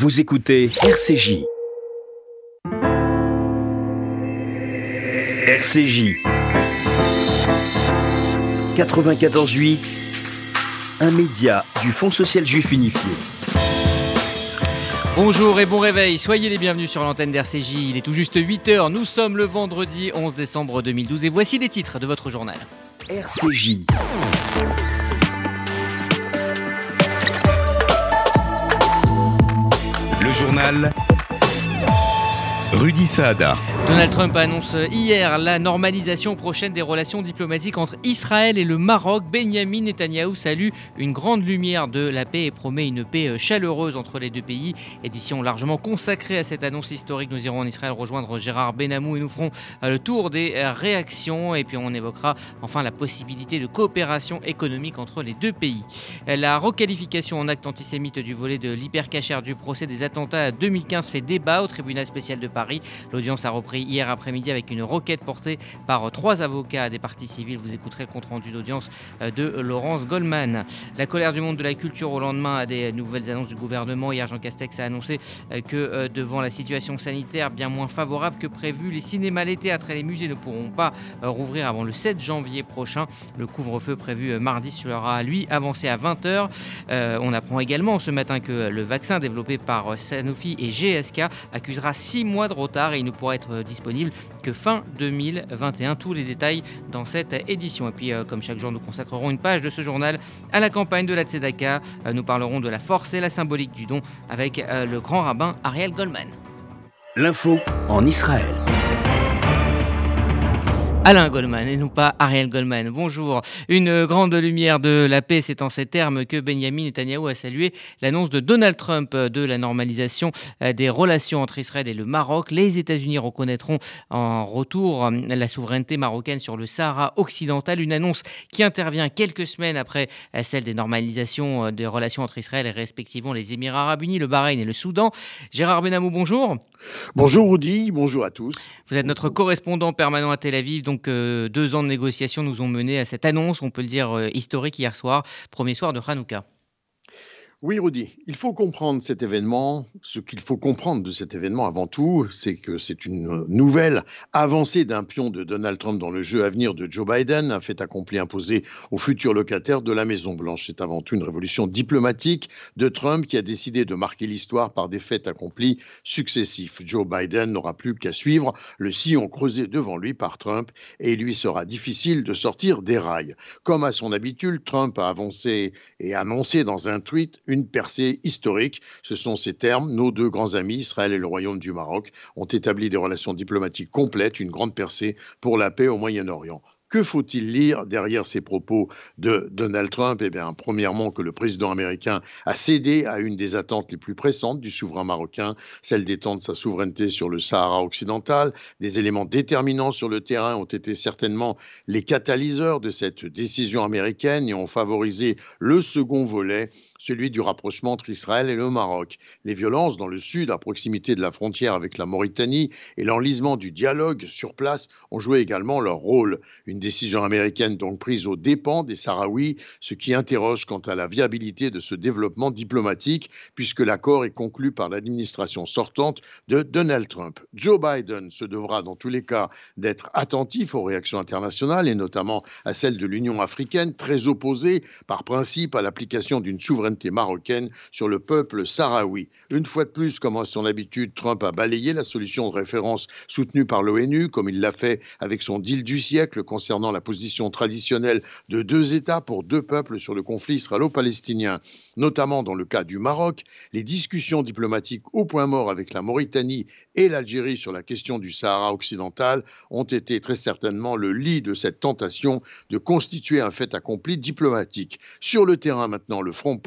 Vous écoutez RCJ. RCJ. 94.8. Un média du Fonds social juif unifié. Bonjour et bon réveil, soyez les bienvenus sur l'antenne d'RCJ. Il est tout juste 8h, nous sommes le vendredi 11 décembre 2012 et voici les titres de votre journal. RCJ. Le journal Rudy Saada. Donald Trump annonce hier la normalisation prochaine des relations diplomatiques entre Israël et le Maroc. Benjamin Netanyahu salue une grande lumière de la paix et promet une paix chaleureuse entre les deux pays. Édition largement consacrée à cette annonce historique. Nous irons en Israël rejoindre Gérard Benamou et nous ferons le tour des réactions. Et puis on évoquera enfin la possibilité de coopération économique entre les deux pays. La requalification en acte antisémite du volet de l'hypercachère du procès des attentats 2015 fait débat au tribunal spécial de Paris. L'audience a repris hier après-midi avec une requête portée par trois avocats des partis civils. Vous écouterez le compte-rendu d'audience de Laurence Goldman. La colère du monde de la culture au lendemain des nouvelles annonces du gouvernement. Hier, Jean Castex a annoncé que devant la situation sanitaire bien moins favorable que prévu, les cinémas, les théâtres et les musées ne pourront pas rouvrir avant le 7 janvier prochain. Le couvre-feu prévu mardi sera, lui, avancé à 20h. on apprend également ce matin que le vaccin développé par Sanofi et GSK accusera 6 mois de retard et il ne pourra être disponible que fin 2021. Tous les détails dans cette édition. Et puis, euh, comme chaque jour, nous consacrerons une page de ce journal à la campagne de la Tzedaka. Euh, nous parlerons de la force et la symbolique du don avec euh, le grand rabbin Ariel Goldman. L'info en Israël. Alain Goldman et non pas Ariel Goldman. Bonjour. Une grande lumière de la paix, c'est en ces termes que Benjamin Netanyahu a salué l'annonce de Donald Trump de la normalisation des relations entre Israël et le Maroc. Les États-Unis reconnaîtront en retour la souveraineté marocaine sur le Sahara occidental, une annonce qui intervient quelques semaines après celle des normalisations des relations entre Israël et respectivement les Émirats arabes unis, le Bahreïn et le Soudan. Gérard Benamou, bonjour. Bonjour Rudy, bonjour à tous. Vous êtes notre correspondant permanent à Tel Aviv, donc euh, deux ans de négociations nous ont mené à cette annonce, on peut le dire, euh, historique hier soir, premier soir de Hanouka. Oui, Rudy, il faut comprendre cet événement. Ce qu'il faut comprendre de cet événement avant tout, c'est que c'est une nouvelle avancée d'un pion de Donald Trump dans le jeu à venir de Joe Biden, un fait accompli imposé aux futurs locataires de la Maison-Blanche. C'est avant tout une révolution diplomatique de Trump qui a décidé de marquer l'histoire par des faits accomplis successifs. Joe Biden n'aura plus qu'à suivre le sillon creusé devant lui par Trump et il lui sera difficile de sortir des rails. Comme à son habitude, Trump a avancé et annoncé dans un tweet une percée historique. Ce sont ces termes. Nos deux grands amis, Israël et le Royaume du Maroc, ont établi des relations diplomatiques complètes, une grande percée pour la paix au Moyen-Orient. Que faut-il lire derrière ces propos de Donald Trump? Eh bien, premièrement, que le président américain a cédé à une des attentes les plus pressantes du souverain marocain, celle d'étendre sa souveraineté sur le Sahara occidental. Des éléments déterminants sur le terrain ont été certainement les catalyseurs de cette décision américaine et ont favorisé le second volet celui du rapprochement entre Israël et le Maroc. Les violences dans le sud, à proximité de la frontière avec la Mauritanie, et l'enlisement du dialogue sur place ont joué également leur rôle. Une décision américaine donc prise aux dépens des Sahraouis, ce qui interroge quant à la viabilité de ce développement diplomatique, puisque l'accord est conclu par l'administration sortante de Donald Trump. Joe Biden se devra dans tous les cas d'être attentif aux réactions internationales, et notamment à celles de l'Union africaine, très opposée par principe à l'application d'une souveraineté marocaine sur le peuple sahraoui. Une fois de plus, comme à son habitude, Trump a balayé la solution de référence soutenue par l'ONU, comme il l'a fait avec son deal du siècle concernant la position traditionnelle de deux États pour deux peuples sur le conflit israélo-palestinien. Notamment dans le cas du Maroc, les discussions diplomatiques au point mort avec la Mauritanie et l'Algérie sur la question du Sahara occidental ont été très certainement le lit de cette tentation de constituer un fait accompli diplomatique. Sur le terrain maintenant, le front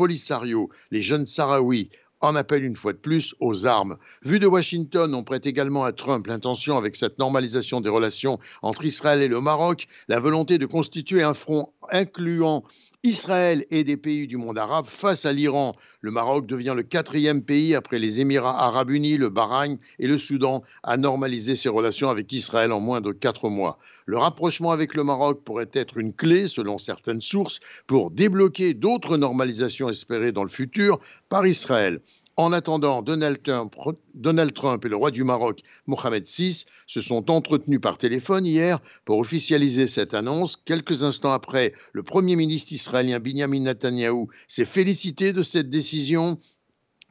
Les jeunes Sahraouis, en appellent une fois de plus aux armes. Vu de Washington, on prête également à Trump l'intention, avec cette normalisation des relations entre Israël et le Maroc, la volonté de constituer un front incluant Israël et des pays du monde arabe face à l'Iran. Le Maroc devient le quatrième pays après les Émirats arabes unis, le Bahreïn et le Soudan à normaliser ses relations avec Israël en moins de quatre mois. Le rapprochement avec le Maroc pourrait être une clé, selon certaines sources, pour débloquer d'autres normalisations espérées dans le futur par Israël. En attendant, Donald Trump, et le roi du Maroc, Mohamed VI, se sont entretenus par téléphone hier pour officialiser cette annonce. Quelques instants après, le Premier ministre israélien Benjamin Netanyahou s'est félicité de cette décision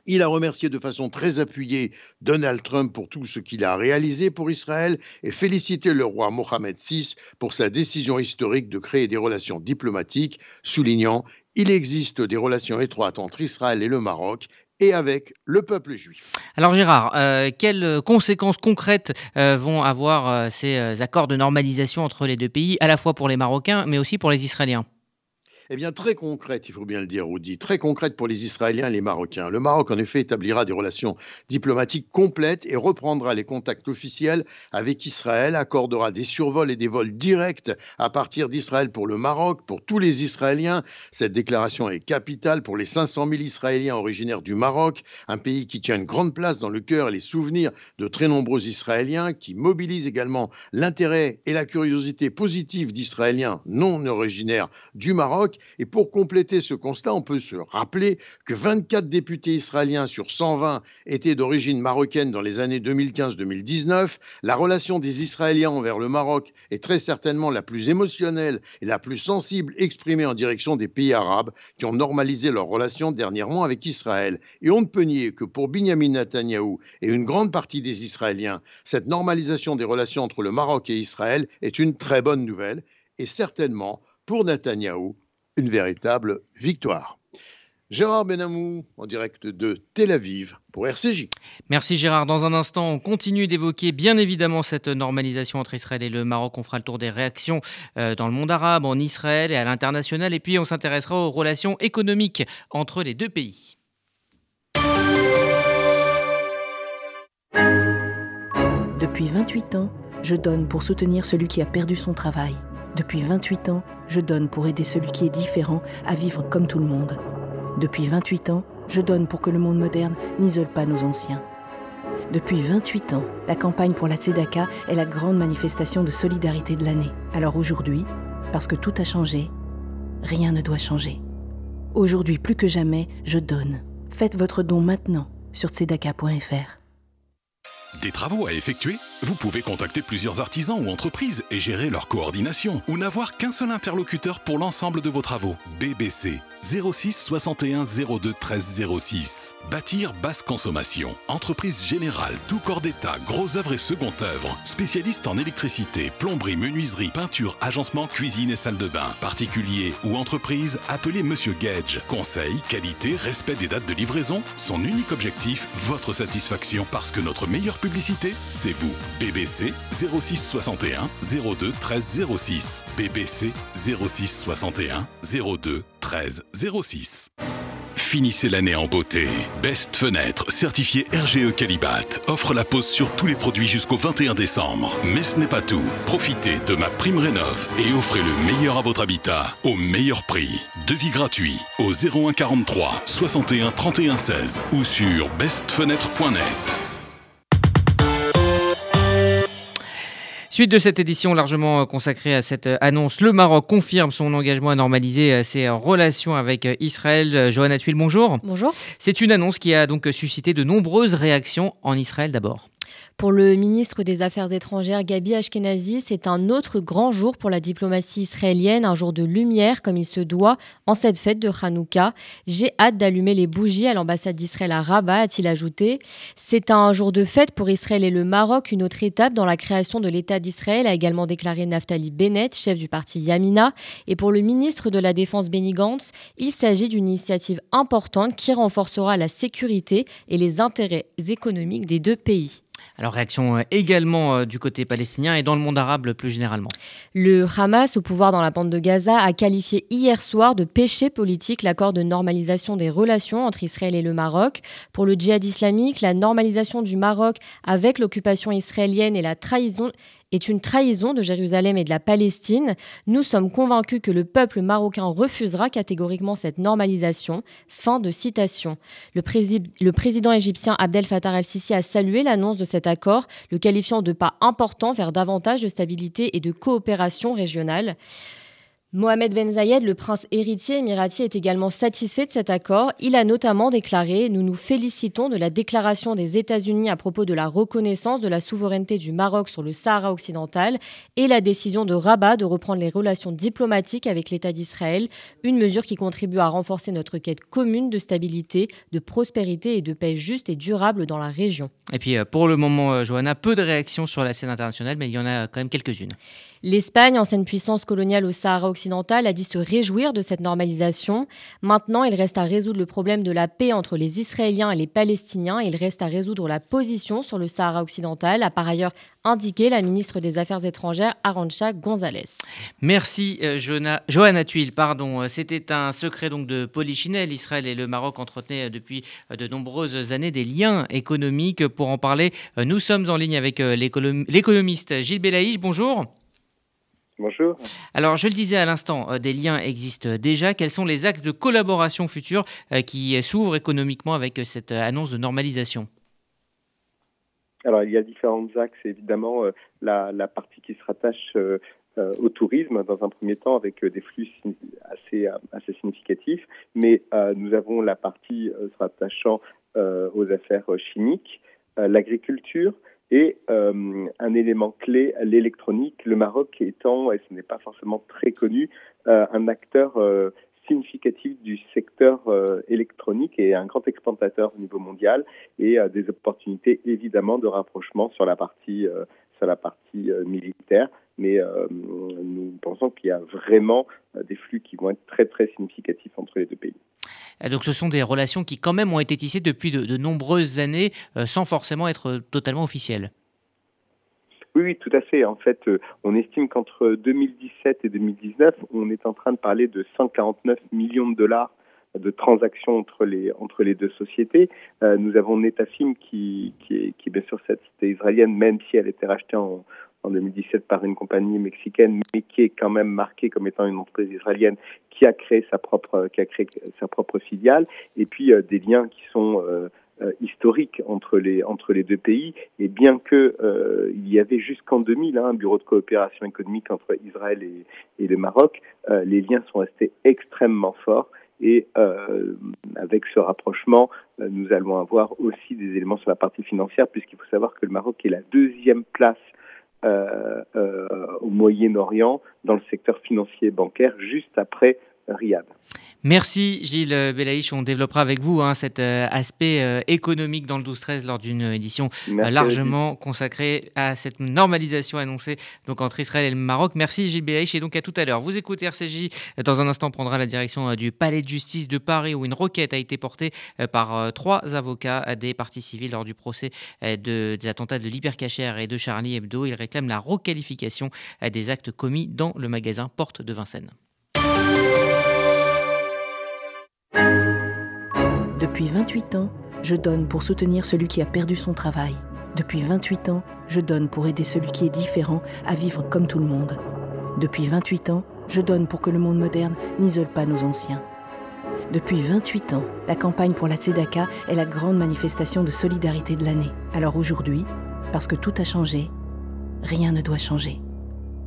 il a remercié de façon très appuyée Donald Trump pour tout ce qu'il a réalisé pour Israël et félicité le roi Mohamed VI pour sa décision historique de créer des relations diplomatiques, soulignant il existe des relations étroites entre Israël et le Maroc et avec le peuple juif. Alors Gérard, euh, quelles conséquences concrètes euh, vont avoir euh, ces accords de normalisation entre les deux pays, à la fois pour les Marocains, mais aussi pour les Israéliens? Eh bien, très concrète, il faut bien le dire, Rudy, très concrète pour les Israéliens et les Marocains. Le Maroc, en effet, établira des relations diplomatiques complètes et reprendra les contacts officiels avec Israël, accordera des survols et des vols directs à partir d'Israël pour le Maroc, pour tous les Israéliens. Cette déclaration est capitale pour les 500 000 Israéliens originaires du Maroc, un pays qui tient une grande place dans le cœur et les souvenirs de très nombreux Israéliens, qui mobilise également l'intérêt et la curiosité positive d'Israéliens non originaires du Maroc et pour compléter ce constat, on peut se rappeler que 24 députés israéliens sur 120 étaient d'origine marocaine dans les années 2015-2019. La relation des Israéliens envers le Maroc est très certainement la plus émotionnelle et la plus sensible exprimée en direction des pays arabes qui ont normalisé leurs relations dernièrement avec Israël. Et on ne peut nier que pour Benjamin Netanyahou et une grande partie des Israéliens, cette normalisation des relations entre le Maroc et Israël est une très bonne nouvelle et certainement pour Netanyahou une véritable victoire. Gérard Benamou en direct de Tel Aviv pour RCJ. Merci Gérard. Dans un instant, on continue d'évoquer bien évidemment cette normalisation entre Israël et le Maroc. On fera le tour des réactions euh, dans le monde arabe, en Israël et à l'international. Et puis on s'intéressera aux relations économiques entre les deux pays. Depuis 28 ans, je donne pour soutenir celui qui a perdu son travail. Depuis 28 ans, je donne pour aider celui qui est différent à vivre comme tout le monde. Depuis 28 ans, je donne pour que le monde moderne n'isole pas nos anciens. Depuis 28 ans, la campagne pour la Tzedaka est la grande manifestation de solidarité de l'année. Alors aujourd'hui, parce que tout a changé, rien ne doit changer. Aujourd'hui plus que jamais, je donne. Faites votre don maintenant sur tzedaka.fr. Des travaux à effectuer Vous pouvez contacter plusieurs artisans ou entreprises et gérer leur coordination ou n'avoir qu'un seul interlocuteur pour l'ensemble de vos travaux. BBC 06 61 02 13 06. Bâtir basse consommation. Entreprise générale, tout corps d'État, gros œuvres et second œuvre. Spécialiste en électricité, plomberie, menuiserie, peinture, agencement, cuisine et salle de bain. Particulier ou entreprise, appelez Monsieur Gage. Conseil, qualité, respect des dates de livraison. Son unique objectif, votre satisfaction parce que notre meilleure publicité, c'est vous. BBC 06 61 02 13 06. BBC 06 61 02 13 06. Finissez l'année en beauté. Best Fenêtre, certifié RGE Calibat, offre la pause sur tous les produits jusqu'au 21 décembre. Mais ce n'est pas tout. Profitez de ma prime rénov et offrez le meilleur à votre habitat au meilleur prix. Devis gratuit au 01 43 61 31 16 ou sur bestfenêtre.net. Suite de cette édition largement consacrée à cette annonce, le Maroc confirme son engagement à normaliser euh, ses relations avec euh, Israël. Johanna Tuil, bonjour. Bonjour. C'est une annonce qui a donc suscité de nombreuses réactions en Israël d'abord. Pour le ministre des Affaires étrangères Gabi Ashkenazi, c'est un autre grand jour pour la diplomatie israélienne, un jour de lumière comme il se doit en cette fête de Hanouka. J'ai hâte d'allumer les bougies à l'ambassade d'Israël à Rabat, a-t-il ajouté. C'est un jour de fête pour Israël et le Maroc, une autre étape dans la création de l'État d'Israël, a également déclaré Naftali Bennett, chef du parti Yamina. Et pour le ministre de la Défense Benny Gantz, il s'agit d'une initiative importante qui renforcera la sécurité et les intérêts économiques des deux pays. Alors réaction euh, également euh, du côté palestinien et dans le monde arabe plus généralement. Le Hamas, au pouvoir dans la bande de Gaza, a qualifié hier soir de péché politique l'accord de normalisation des relations entre Israël et le Maroc. Pour le djihad islamique, la normalisation du Maroc avec l'occupation israélienne et la trahison est une trahison de Jérusalem et de la Palestine. Nous sommes convaincus que le peuple marocain refusera catégoriquement cette normalisation. Fin de citation. Le, président égyptien Abdel Fattah el-Sisi a salué l'annonce de cet accord, le qualifiant de pas important vers davantage de stabilité et de coopération régionale. Mohamed Ben Zayed, le prince héritier émirati, est également satisfait de cet accord. Il a notamment déclaré Nous nous félicitons de la déclaration des États-Unis à propos de la reconnaissance de la souveraineté du Maroc sur le Sahara occidental et la décision de Rabat de reprendre les relations diplomatiques avec l'État d'Israël, une mesure qui contribue à renforcer notre quête commune de stabilité, de prospérité et de paix juste et durable dans la région. Et puis euh, pour le moment, euh, Johanna, peu de réactions sur la scène internationale, mais il y en a quand même quelques-unes. L'Espagne, ancienne puissance coloniale au Sahara occidental, a dit se réjouir de cette normalisation. Maintenant, il reste à résoudre le problème de la paix entre les Israéliens et les Palestiniens. Il reste à résoudre la position sur le Sahara occidental, a par ailleurs indiqué la ministre des Affaires étrangères, Arancha González. Merci, euh, Johanna Tuile. Pardon. Euh, c'était un secret donc de Polichinelle. Israël et le Maroc entretenaient euh, depuis de nombreuses années des liens économiques. Pour en parler, nous sommes en ligne avec l'économiste Gilles Belaïch. Bonjour. Bonjour. Alors, je le disais à l'instant, euh, des liens existent déjà. Quels sont les axes de collaboration futurs euh, qui s'ouvrent économiquement avec euh, cette annonce de normalisation? Alors, il y a différents axes. Évidemment, la, partie qui se rattache au tourisme, dans un premier temps, avec des flux assez, assez significatifs. Mais nous avons la partie se rattachant aux affaires chimiques, l'agriculture, et euh, un élément clé, l'électronique, le Maroc étant, et ce n'est pas forcément très connu, euh, un acteur euh, significatif du secteur électronique et un grand exportateur au niveau mondial et des opportunités évidemment de rapprochement sur la partie, sur la partie militaire. Mais nous pensons qu'il y a vraiment des flux qui vont être très très significatifs entre les deux pays. Donc ce sont des relations qui quand même ont été tissées depuis de, nombreuses années euh, sans forcément être totalement officielles. Oui, oui, tout à fait. En fait, euh, on estime qu'entre 2017 et 2019, on est en train de parler de 149 millions de dollars de transactions entre les entre les deux sociétés. Euh, nous avons Netafim qui qui est bien sûr cette société israélienne, même si elle était rachetée en, en 2017 par une compagnie mexicaine, mais qui est quand même marquée comme étant une entreprise israélienne qui a créé sa propre, qui a créé sa propre filiale, et puis euh, des liens qui sont euh, euh, historiques entre les entre les deux pays. Et bien que il y avait jusqu'en 2000 hein, un bureau de coopération économique entre Israël et, et le Maroc, les liens sont restés extrêmement forts. Et euh, avec ce rapprochement, nous allons avoir aussi des éléments sur la partie financière, puisqu'il faut savoir que le Maroc est la deuxième place euh, euh, au Moyen-Orient dans le secteur financier et bancaire juste après Riyad. Merci Gilles Belaïch. On développera avec vous hein, cet euh, aspect euh, économique dans le 12-13 lors d'une édition euh, largement consacrée à cette normalisation annoncée donc, entre Israël et le Maroc. Merci Gilles Belaïch et donc à tout à l'heure. Vous écoutez RCJ. Dans un instant, prendra la direction du Palais de justice de Paris où une requête a été portée par trois avocats des parties civiles lors du procès de, des attentats de l'hypercachère et de Charlie Hebdo. Ils réclament la requalification des actes commis dans le magasin Porte de Vincennes. Depuis 28 ans, je donne pour soutenir celui qui a perdu son travail. Depuis 28 ans, je donne pour aider celui qui est différent à vivre comme tout le monde. Depuis 28 ans, je donne pour que le monde moderne n'isole pas nos anciens. Depuis 28 ans, la campagne pour la Tzedaka est la grande manifestation de solidarité de l'année. Alors aujourd'hui, parce que tout a changé, rien ne doit changer.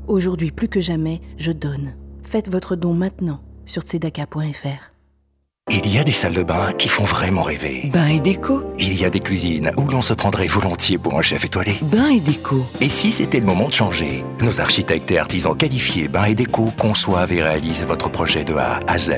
Aujourd'hui plus que jamais, je donne. Faites votre don maintenant sur tzedaka.fr. Il y a des salles de bain qui font vraiment rêver. Bain et déco. Il y a des cuisines où l'on se prendrait volontiers pour un chef étoilé. Bain et déco. Et si c'était le moment de changer Nos architectes et artisans qualifiés Bain et déco conçoivent et réalisent votre projet de A à Z.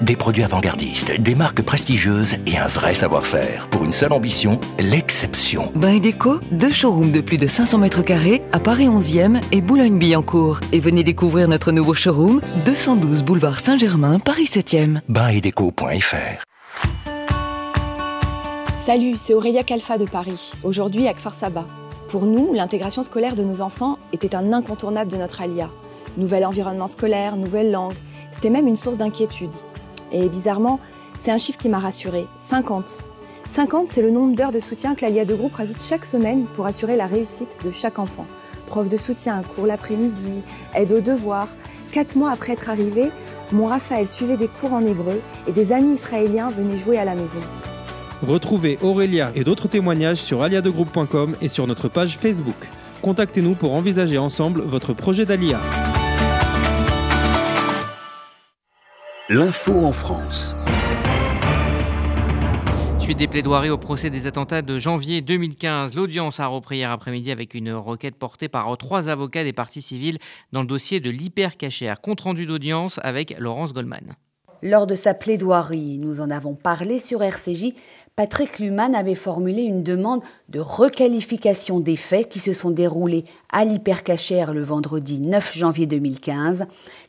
Des produits avant-gardistes, des marques prestigieuses et un vrai savoir-faire. Pour une seule ambition, l'exception. Bain et déco, deux showrooms de plus de 500 mètres carrés à Paris 11e et Boulogne-Billancourt. Et venez découvrir notre nouveau showroom, 212 boulevard Saint-Germain, Paris 7e. Bain et déco. Salut, c'est Aurélia Calfa de Paris, aujourd'hui à Kfar Saba. Pour nous, l'intégration scolaire de nos enfants était un incontournable de notre alia. Nouvel environnement scolaire, nouvelle langue, c'était même une source d'inquiétude. Et bizarrement, c'est un chiffre qui m'a rassurée, 50. 50, c'est le nombre d'heures de soutien que l'ALIA de groupe rajoute chaque semaine pour assurer la réussite de chaque enfant. Prof de soutien, cours l'après-midi, aide aux devoirs, Quatre mois après être arrivé, mon Raphaël suivait des cours en hébreu et des amis israéliens venaient jouer à la maison. Retrouvez Aurélia et d'autres témoignages sur aliadegroupe.com et sur notre page Facebook. Contactez-nous pour envisager ensemble votre projet d'Alia. L'info en France. Suite des plaidoiries au procès des attentats de janvier 2015, l'audience a repris hier après-midi avec une requête portée par trois avocats des parties civiles dans le dossier de l'hypercachère. Compte rendu d'audience avec Laurence Goldman. Lors de sa plaidoirie, nous en avons parlé sur RCJ, Patrick Luman avait formulé une demande de requalification des faits qui se sont déroulés à l'hypercachère le vendredi 9 janvier 2015,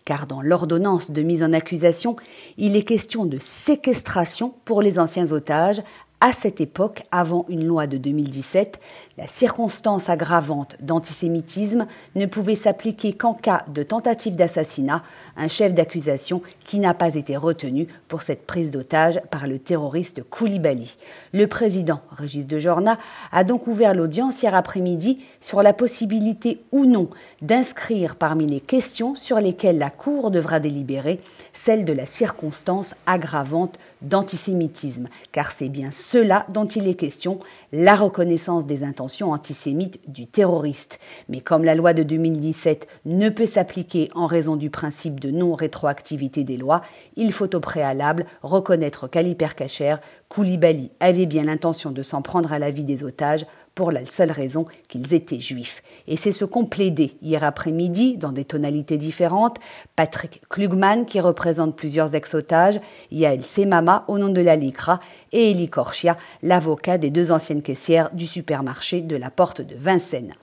car dans l'ordonnance de mise en accusation, il est question de séquestration pour les anciens otages à cette époque, avant une loi de 2017, la circonstance aggravante d'antisémitisme ne pouvait s'appliquer qu'en cas de tentative d'assassinat, un chef d'accusation qui n'a pas été retenu pour cette prise d'otage par le terroriste Koulibaly. Le président, Régis de Jorna, a donc ouvert l'audience hier après-midi sur la possibilité ou non d'inscrire parmi les questions sur lesquelles la Cour devra délibérer celle de la circonstance aggravante d'antisémitisme, car c'est bien cela dont il est question, la reconnaissance des intentions antisémites du terroriste. Mais comme la loi de 2017 ne peut s'appliquer en raison du principe de non-rétroactivité des lois, il faut au préalable reconnaître qu'à l'hypercachère, Koulibaly avait bien l'intention de s'en prendre à la vie des otages pour la seule raison qu'ils étaient juifs. Et c'est ce qu'ont plaidé hier après-midi, dans des tonalités différentes, Patrick Klugman, qui représente plusieurs ex-otages, Yael Semama, au nom de la LICRA, et Elie Korchia, l'avocat des deux anciennes caissières du supermarché de la Porte de Vincennes.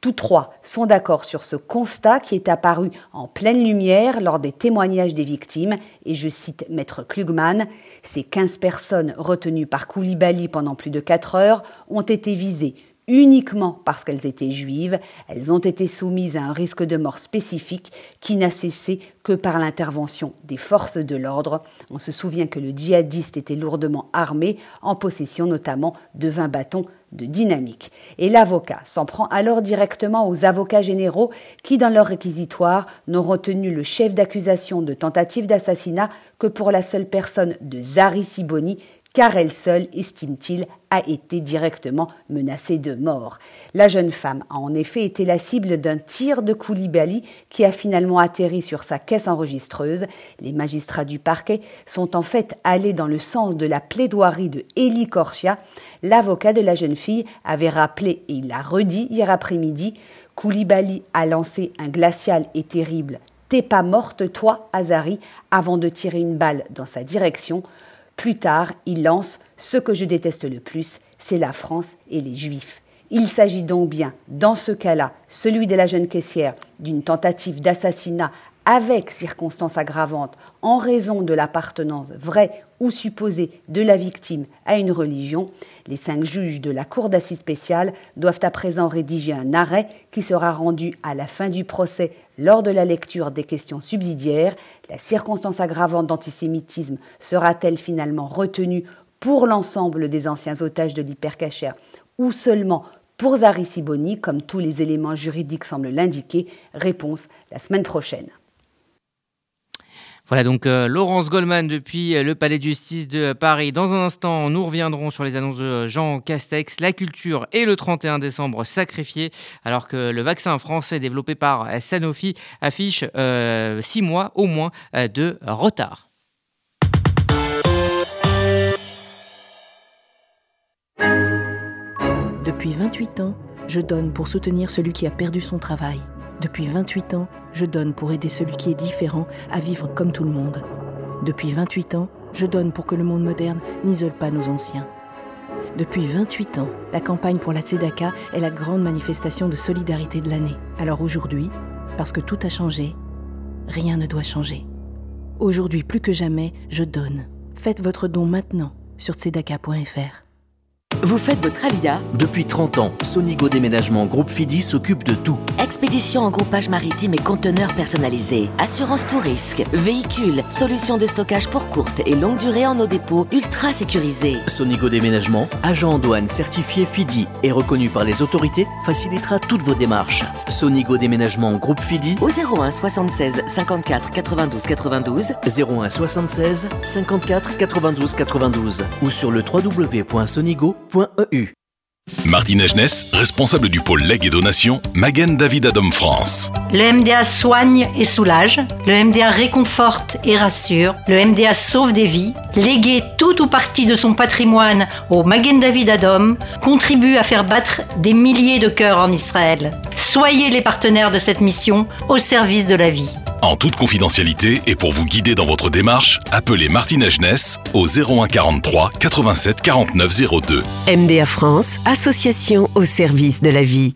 Tous trois sont d'accord sur ce constat qui est apparu en pleine lumière lors des témoignages des victimes, et je cite Maître Klugman, ces 15 personnes retenues par Koulibaly pendant plus de 4 heures ont été visées uniquement parce qu'elles étaient juives, elles ont été soumises à un risque de mort spécifique qui n'a cessé que par l'intervention des forces de l'ordre. On se souvient que le djihadiste était lourdement armé, en possession notamment de 20 bâtons de dynamique. Et l'avocat s'en prend alors directement aux avocats généraux qui, dans leur réquisitoire, n'ont retenu le chef d'accusation de tentative d'assassinat que pour la seule personne de Zari Siboni, car elle seule, estime-t-il, a été directement menacée de mort. La jeune femme a en effet été la cible d'un tir de Koulibaly qui a finalement atterri sur sa caisse enregistreuse. Les magistrats du parquet sont en fait allés dans le sens de la plaidoirie de Elie Korchia. L'avocat de la jeune fille avait rappelé, et il l'a redit hier après-midi, Koulibaly a lancé un glacial et terrible T'es pas morte, toi, Azari, avant de tirer une balle dans sa direction. Plus tard, il lance Ce que je déteste le plus, c'est la France et les Juifs. Il s'agit donc bien, dans ce cas-là, celui de la jeune caissière, d'une tentative d'assassinat avec circonstances aggravantes en raison de l'appartenance vraie ou supposée de la victime à une religion, les cinq juges de la Cour d'assises spéciale doivent à présent rédiger un arrêt qui sera rendu à la fin du procès lors de la lecture des questions subsidiaires. La circonstance aggravante d'antisémitisme sera-t-elle finalement retenue pour l'ensemble des anciens otages de l'hypercachère ou seulement pour Zari Siboni, comme tous les éléments juridiques semblent l'indiquer Réponse la semaine prochaine. Voilà donc euh, Laurence Goldman depuis euh, le Palais de justice de Paris. Dans un instant, nous reviendrons sur les annonces de Jean Castex, la culture et le 31 décembre sacrifié, alors que le vaccin français développé par Sanofi affiche euh, six mois au moins de retard. Depuis 28 ans, je donne pour soutenir celui qui a perdu son travail. Depuis 28 ans, je donne pour aider celui qui est différent à vivre comme tout le monde. Depuis 28 ans, je donne pour que le monde moderne n'isole pas nos anciens. Depuis 28 ans, la campagne pour la Tzedaka est la grande manifestation de solidarité de l'année. Alors aujourd'hui, parce que tout a changé, rien ne doit changer. Aujourd'hui plus que jamais, je donne. Faites votre don maintenant sur tzedaka.fr. Vous faites votre alia Depuis 30 ans, Sonigo Déménagement Groupe Fidi s'occupe de tout. Expédition en groupage maritime et conteneurs personnalisés. Assurance tout risque. Véhicules. Solutions de stockage pour courte et longue durée en nos dépôts ultra sécurisés. Sonigo Déménagement, agent en douane certifié Fidi et reconnu par les autorités, facilitera toutes vos démarches. Sonigo Déménagement Groupe Fidi au 01 76 54 92 92 01 76 54 92 92 ou sur le www.sonigo.eu. Martine Agenès, responsable du pôle legs et donation, Magen David Adam France. Le MDA soigne et soulage, le MDA réconforte et rassure, le MDA sauve des vies, léguer tout ou partie de son patrimoine au Magen David Adom contribue à faire battre des milliers de cœurs en Israël. Soyez les partenaires de cette mission au service de la vie. En toute confidentialité et pour vous guider dans votre démarche, appelez Martine Agenès au 01 43 87 49 02. MDA France, association au service de la vie.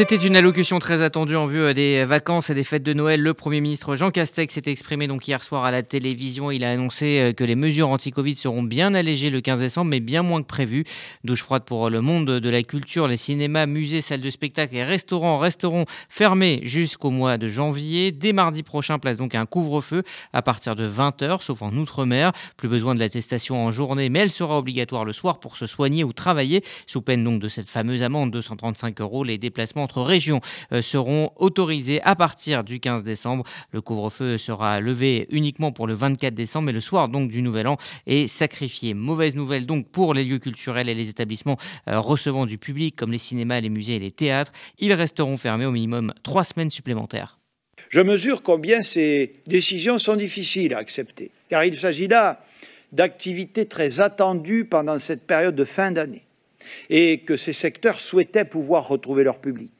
C'était une allocution très attendue en vue euh, des vacances et des fêtes de Noël. Le Premier ministre Jean Castex s'est exprimé donc hier soir à la télévision. Il a annoncé euh, que les mesures anti-Covid seront bien allégées le 15 décembre, mais bien moins que prévu. Douche froide pour le monde de la culture. Les cinémas, musées, salles de spectacle et restaurants resteront fermés jusqu'au mois de janvier. Dès mardi prochain, place donc un couvre-feu à partir de 20h, sauf en Outre-mer. Plus besoin de l'attestation en journée, mais elle sera obligatoire le soir pour se soigner ou travailler, sous peine donc de cette fameuse amende de 135 euros. Les déplacements régions euh, seront autorisées à partir du 15 décembre. Le couvre-feu sera levé uniquement pour le 24 décembre et le soir donc du Nouvel An est sacrifié. Mauvaise nouvelle donc pour les lieux culturels et les établissements euh, recevant du public comme les cinémas, les musées et les théâtres. Ils resteront fermés au minimum trois semaines supplémentaires. Je mesure combien ces décisions sont difficiles à accepter, car il s'agit là d'activités très attendues pendant cette période de fin d'année et que ces secteurs souhaitaient pouvoir retrouver leur public.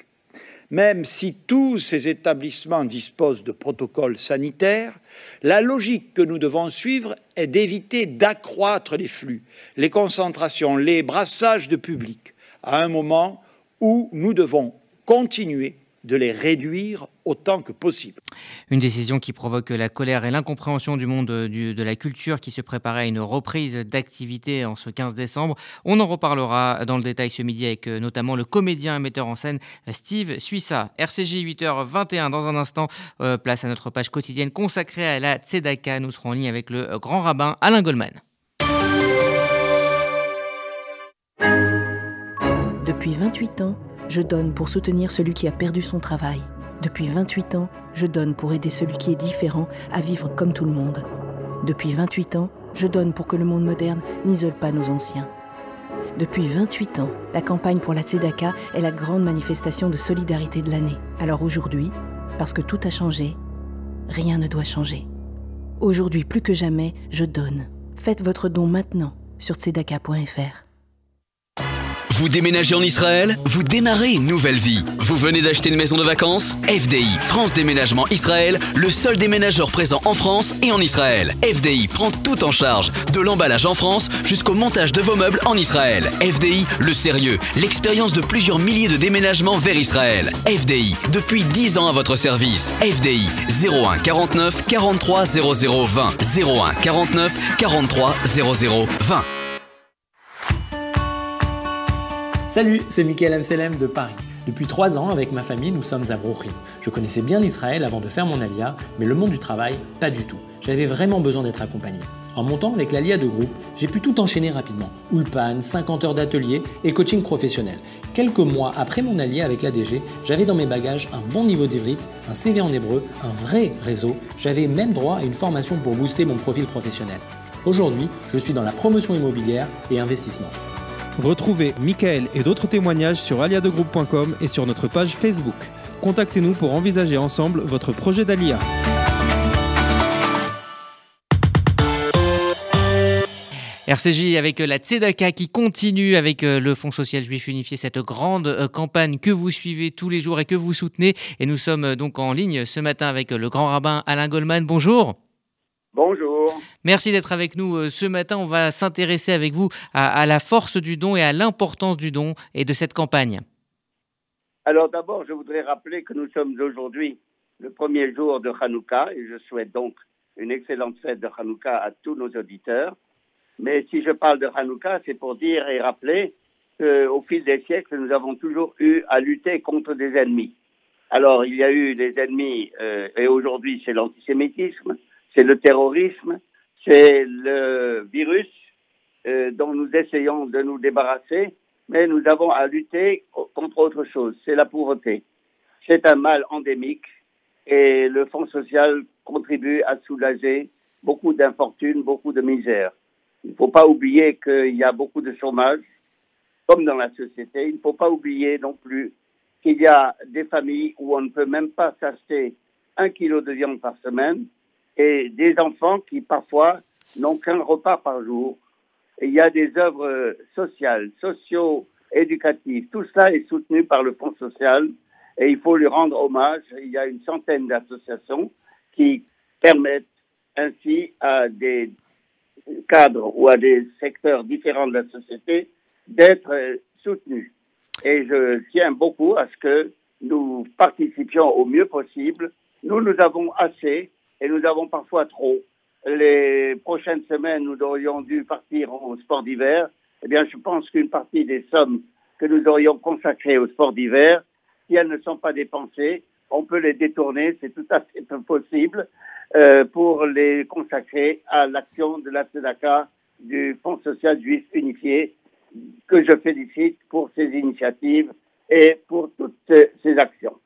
Même si tous ces établissements disposent de protocoles sanitaires, la logique que nous devons suivre est d'éviter d'accroître les flux, les concentrations, les brassages de public, à un moment où nous devons continuer de les réduire autant que possible. Une décision qui provoque la colère et l'incompréhension du monde de la culture qui se préparait à une reprise d'activité en ce 15 décembre. On en reparlera dans le détail ce midi avec euh, notamment le comédien et metteur en scène euh, Steve Suissa. RCJ 8h21 dans un instant, euh, place à notre page quotidienne consacrée à la Tzedaka. Nous serons en ligne avec le grand rabbin Alain Goldman. Depuis 28 ans, je donne pour soutenir celui qui a perdu son travail. Depuis 28 ans, je donne pour aider celui qui est différent à vivre comme tout le monde. Depuis 28 ans, je donne pour que le monde moderne n'isole pas nos anciens. Depuis 28 ans, la campagne pour la Tzedaka est la grande manifestation de solidarité de l'année. Alors aujourd'hui, parce que tout a changé, rien ne doit changer. Aujourd'hui plus que jamais, je donne. Faites votre don maintenant sur tzedaka.fr. Vous déménagez en Israël Vous démarrez une nouvelle vie. Vous venez d'acheter une maison de vacances? FDI, France Déménagement Israël, le seul déménageur présent en France et en Israël. FDI prend tout en charge, de l'emballage en France jusqu'au montage de vos meubles en Israël. FDI, le sérieux, l'expérience de plusieurs milliers de déménagements vers Israël. FDI, depuis 10 ans à votre service. FDI, 01 49 43 00 20. 01 49 43 00 20. Salut, c'est Michael Amselem de Paris. Depuis trois ans, avec ma famille, nous sommes à Brooklyn. Je connaissais bien l'Israël avant de faire mon alia, mais le monde du travail, pas du tout. J'avais vraiment besoin d'être accompagné. En montant avec l'ALIA de groupe, j'ai pu tout enchaîner rapidement. Ulpan, 50 heures d'atelier et coaching professionnel. Quelques mois après mon allié avec l'ADG, j'avais dans mes bagages un bon niveau d'ivrite, un CV en hébreu, un vrai réseau. J'avais même droit à une formation pour booster mon profil professionnel. Aujourd'hui, je suis dans la promotion immobilière et investissement. Retrouvez Michael et d'autres témoignages sur aliadegroupe.com et sur notre page Facebook. Contactez-nous pour envisager ensemble votre projet d'ALIA. RCJ avec la Tzedaka qui continue avec euh, le Fonds social juif unifié, cette grande euh, campagne que vous suivez tous les jours et que vous soutenez. Et nous sommes euh, donc en ligne ce matin avec le grand rabbin Alain Goldman. Bonjour. Bonjour. Merci d'être avec nous euh, ce matin. On va s'intéresser avec vous à, la force du don et à l'importance du don et de cette campagne. Alors d'abord, je voudrais rappeler que nous sommes aujourd'hui le premier jour de Hanouka et je souhaite donc une excellente fête de Hanouka à tous nos auditeurs. Mais si je parle de Hanouka, c'est pour dire et rappeler qu'au fil des siècles, nous avons toujours eu à lutter contre des ennemis. Alors, il y a eu des ennemis, euh, et aujourd'hui, c'est l'antisémitisme, c'est le terrorisme, c'est le virus euh, dont nous essayons de nous débarrasser, mais nous avons à lutter contre autre chose, c'est la pauvreté. C'est un mal endémique et le Fonds social contribue à soulager beaucoup d'infortunes, beaucoup de misère. Il ne faut pas oublier qu'il y a beaucoup de chômage, comme dans la société. Il ne faut pas oublier non plus qu'il y a des familles où on ne peut même pas s'acheter un kilo de viande par semaine et des enfants qui parfois n'ont qu'un repas par jour. Il y a des œuvres sociales, socio-éducatives. Tout cela est soutenu par le Fonds social et il faut lui rendre hommage. Il y a une centaine d'associations qui permettent ainsi à des cadres ou à des secteurs différents de la société d'être soutenus. Et je tiens beaucoup à ce que nous participions au mieux possible. Nous, nous avons assez et nous avons parfois trop. Les prochaines semaines, nous aurions dû partir au sport d'hiver. Eh bien, je pense qu'une partie des sommes que nous aurions consacrées au sport d'hiver, si elles ne sont pas dépensées, on peut les détourner, c'est tout à fait possible, euh, pour les consacrer à l'action de la SEDACA du Fonds social juif unifié, que je félicite pour ces initiatives et pour toutes ces actions.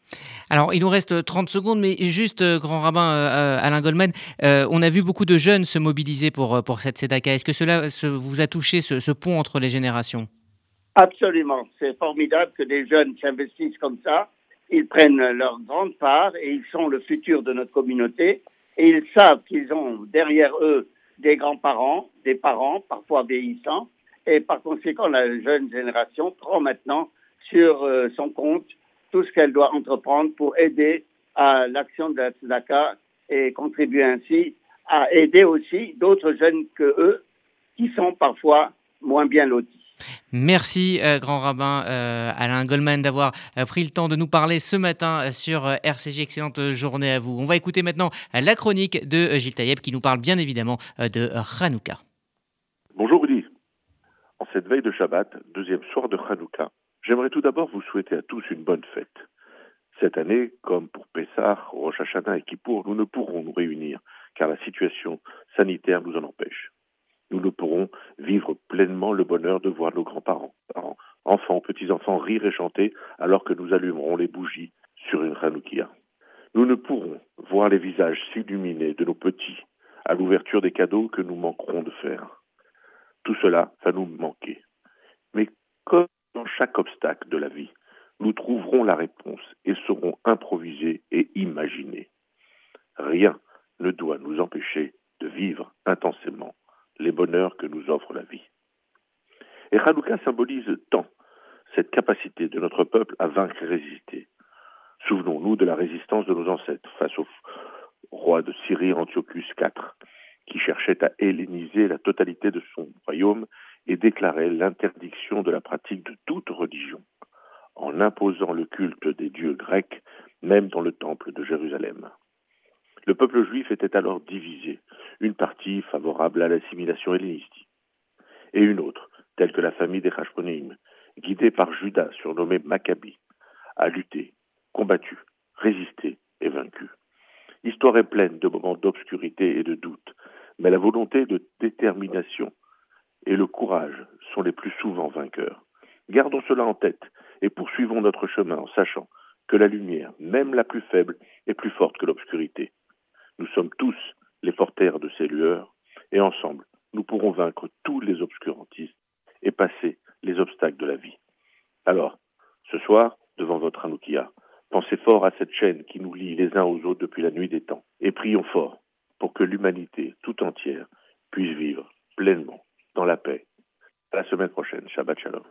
Alors, il nous reste 30 secondes, mais juste, euh, grand rabbin euh, Alain Goldman, on a vu beaucoup de jeunes se mobiliser pour, pour cette SEDACA. Est-ce que cela vous a touché, ce, pont entre les générations? Absolument. C'est formidable que des jeunes s'investissent comme ça. Ils prennent leur grande part et ils sont le futur de notre communauté. Et ils savent qu'ils ont derrière eux des grands-parents, des parents, parfois vieillissants. Et par conséquent, la jeune génération prend maintenant sur euh, son compte tout ce qu'elle doit entreprendre pour aider à l'action de la Tzedaka et contribuer ainsi à aider aussi d'autres jeunes que eux qui sont parfois moins bien lotis. Merci, euh, grand rabbin euh, Alain Goldman, d'avoir euh, pris le temps de nous parler ce matin sur RCJ. Excellente journée à vous. On va écouter maintenant la chronique de Gilles Taïeb qui nous parle bien évidemment de Hanouka. Bonjour Rudy. En cette veille de Shabbat, deuxième soir de Hanouka, j'aimerais tout d'abord vous souhaiter à tous une bonne fête. Cette année, comme pour Pessah, Rosh Hashanah et Kippour, nous ne pourrons nous réunir car la situation sanitaire nous en empêche nous ne pourrons vivre pleinement le bonheur de voir nos grands-parents, parents, enfants, petits-enfants rire et chanter alors que nous allumerons les bougies sur une Hanoukia. Nous ne pourrons voir les visages s'illuminer de nos petits à l'ouverture des cadeaux que nous manquerons de faire. Tout cela va nous manquer. Mais comme dans chaque obstacle de la vie, nous trouverons la réponse et serons improvisés et imaginés. Rien ne doit nous empêcher de vivre intensément les bonheurs que nous offre la vie. Et Hanouka symbolise tant cette capacité de notre peuple à vaincre et résister. Souvenons-nous de la résistance de nos ancêtres face au roi de Syrie Antiochus IV, qui cherchait à helléniser la totalité de son royaume et déclarait l'interdiction de la pratique de toute religion, en imposant le culte des dieux grecs, même dans le temple de Jérusalem. Le peuple juif était alors divisé, une partie favorable à l'assimilation hellénistique, et une autre, telle que la famille des Hashmonaïm, guidée par Judas, surnommé Maccabi, a lutté, combattu, résisté et vaincu. L'histoire est pleine de moments d'obscurité et de doute, mais la volonté de détermination et le courage sont les plus souvent vainqueurs. Gardons cela en tête et poursuivons notre chemin en sachant que la lumière, même la plus faible, est plus forte que l'obscurité. Nous sommes tous les porteurs de ces lueurs, et ensemble, nous pourrons vaincre tous les obscurantistes et passer les obstacles de la vie. Alors, ce soir, devant votre Anoukia, pensez fort à cette chaîne qui nous lie les uns aux autres depuis la nuit des temps, et prions fort pour que l'humanité tout entière puisse vivre pleinement dans la paix. À la semaine prochaine. Shabbat Shalom.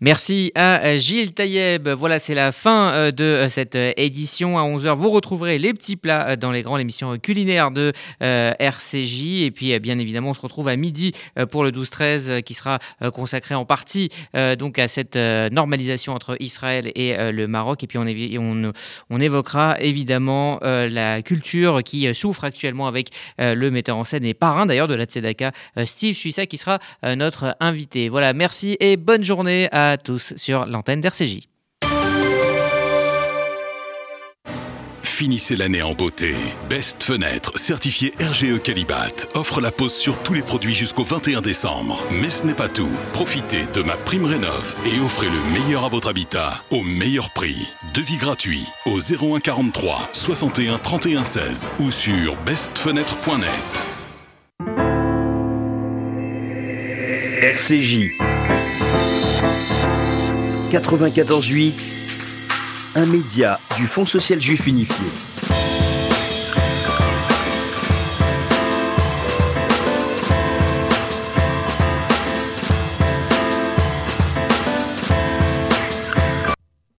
Merci à euh, Gilles Taïeb. Voilà, c'est la fin euh, de euh, cette édition. À 11h, vous retrouverez les petits plats dans les grandes émissions culinaires de RCJ. Et puis, bien évidemment, on se retrouve à midi pour le 12-13 qui sera consacré en partie donc à cette normalisation entre Israël et le Maroc. Et puis, on, évoquera évidemment la culture qui souffre actuellement avec le metteur en scène et parrain d'ailleurs de la Tzedaka, Steve Suissa, qui sera notre invité. Voilà, merci et bonne journée à tous sur l'antenne d'RCJ. Finissez l'année en beauté. Best Fenêtre, certifié RGE Calibat, offre la pause sur tous les produits jusqu'au 21 décembre. Mais ce n'est pas tout. Profitez de ma prime rénov et offrez le meilleur à votre habitat au meilleur prix. Devis gratuit au 01 43 61 31 16 ou sur bestfenêtre.net. RCJ 94.8, un média du Fonds social juif unifié.